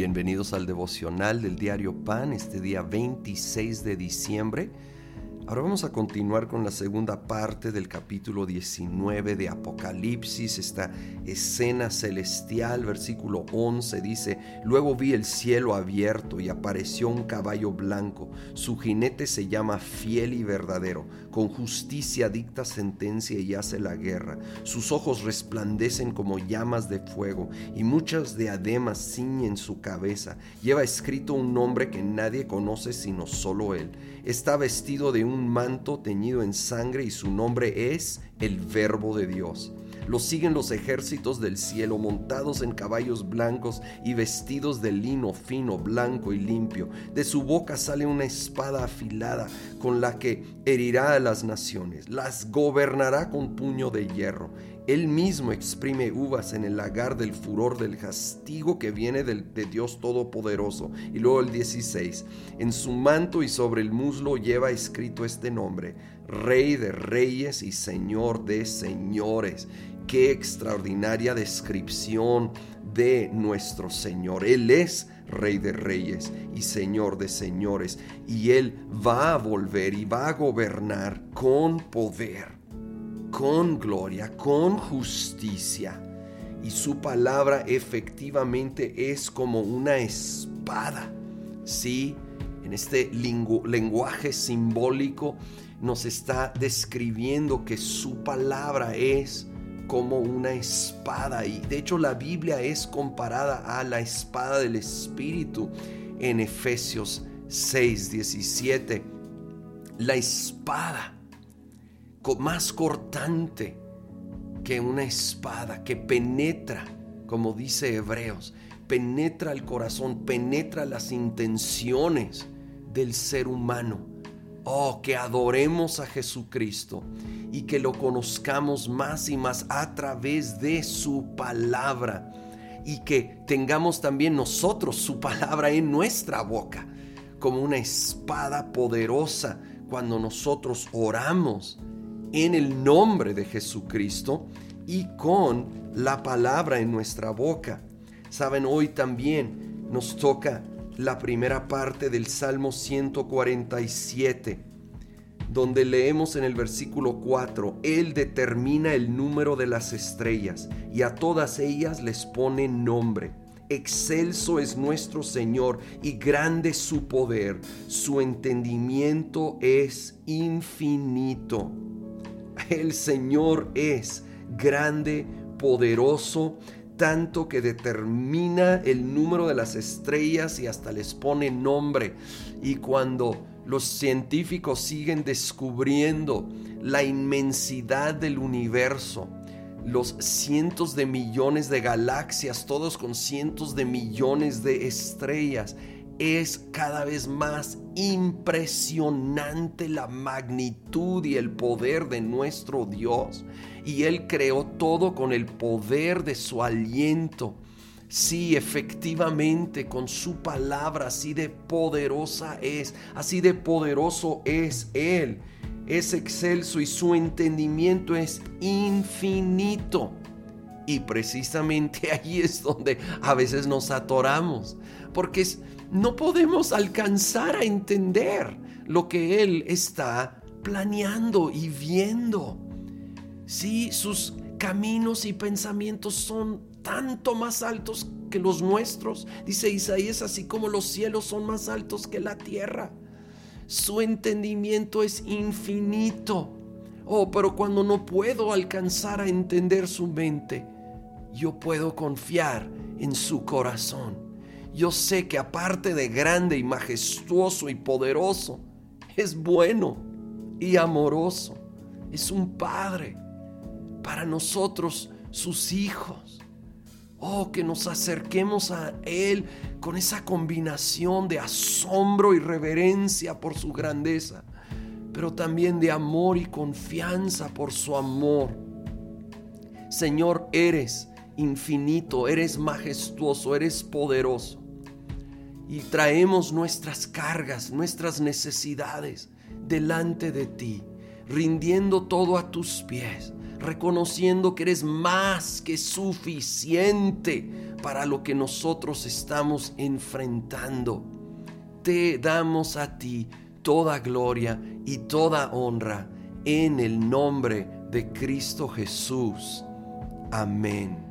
Bienvenidos al devocional del diario Pan, este día 26 de diciembre. Ahora vamos a continuar con la segunda parte del capítulo 19 de Apocalipsis, esta escena celestial, versículo 11 dice, luego vi el cielo abierto y apareció un caballo blanco, su jinete se llama fiel y verdadero, con justicia dicta sentencia y hace la guerra, sus ojos resplandecen como llamas de fuego y muchas diademas ciñen su cabeza, lleva escrito un nombre que nadie conoce sino solo él, está vestido de un manto teñido en sangre y su nombre es el Verbo de Dios. Lo siguen los ejércitos del cielo montados en caballos blancos y vestidos de lino fino, blanco y limpio. De su boca sale una espada afilada con la que herirá a las naciones, las gobernará con puño de hierro. Él mismo exprime uvas en el lagar del furor del castigo que viene de Dios Todopoderoso. Y luego el 16. En su manto y sobre el muslo lleva escrito este nombre, Rey de Reyes y Señor de Señores. Qué extraordinaria descripción de nuestro Señor. Él es Rey de Reyes y Señor de Señores. Y Él va a volver y va a gobernar con poder con gloria, con justicia. Y su palabra efectivamente es como una espada. Sí, en este lenguaje simbólico nos está describiendo que su palabra es como una espada. Y de hecho la Biblia es comparada a la espada del Espíritu en Efesios 6, 17. La espada más cortante que una espada que penetra, como dice Hebreos, penetra el corazón, penetra las intenciones del ser humano. Oh, que adoremos a Jesucristo y que lo conozcamos más y más a través de su palabra y que tengamos también nosotros su palabra en nuestra boca como una espada poderosa cuando nosotros oramos en el nombre de Jesucristo y con la palabra en nuestra boca. Saben, hoy también nos toca la primera parte del Salmo 147, donde leemos en el versículo 4, Él determina el número de las estrellas y a todas ellas les pone nombre. Excelso es nuestro Señor y grande su poder. Su entendimiento es infinito. El Señor es grande, poderoso, tanto que determina el número de las estrellas y hasta les pone nombre. Y cuando los científicos siguen descubriendo la inmensidad del universo, los cientos de millones de galaxias, todos con cientos de millones de estrellas, es cada vez más impresionante la magnitud y el poder de nuestro Dios. Y Él creó todo con el poder de su aliento. Sí, efectivamente, con su palabra, así de poderosa es, así de poderoso es Él. Es excelso y su entendimiento es infinito. Y precisamente ahí es donde a veces nos atoramos, porque no podemos alcanzar a entender lo que Él está planeando y viendo. Sí, sus caminos y pensamientos son tanto más altos que los nuestros. Dice Isaías, así como los cielos son más altos que la tierra. Su entendimiento es infinito. Oh, pero cuando no puedo alcanzar a entender su mente, yo puedo confiar en su corazón yo sé que aparte de grande y majestuoso y poderoso, es bueno y amoroso. Es un Padre para nosotros, sus hijos. Oh, que nos acerquemos a Él con esa combinación de asombro y reverencia por su grandeza, pero también de amor y confianza por su amor. Señor, eres infinito, eres majestuoso, eres poderoso y traemos nuestras cargas, nuestras necesidades delante de ti, rindiendo todo a tus pies, reconociendo que eres más que suficiente para lo que nosotros estamos enfrentando. Te damos a ti toda gloria y toda honra en el nombre de Cristo Jesús. Amén.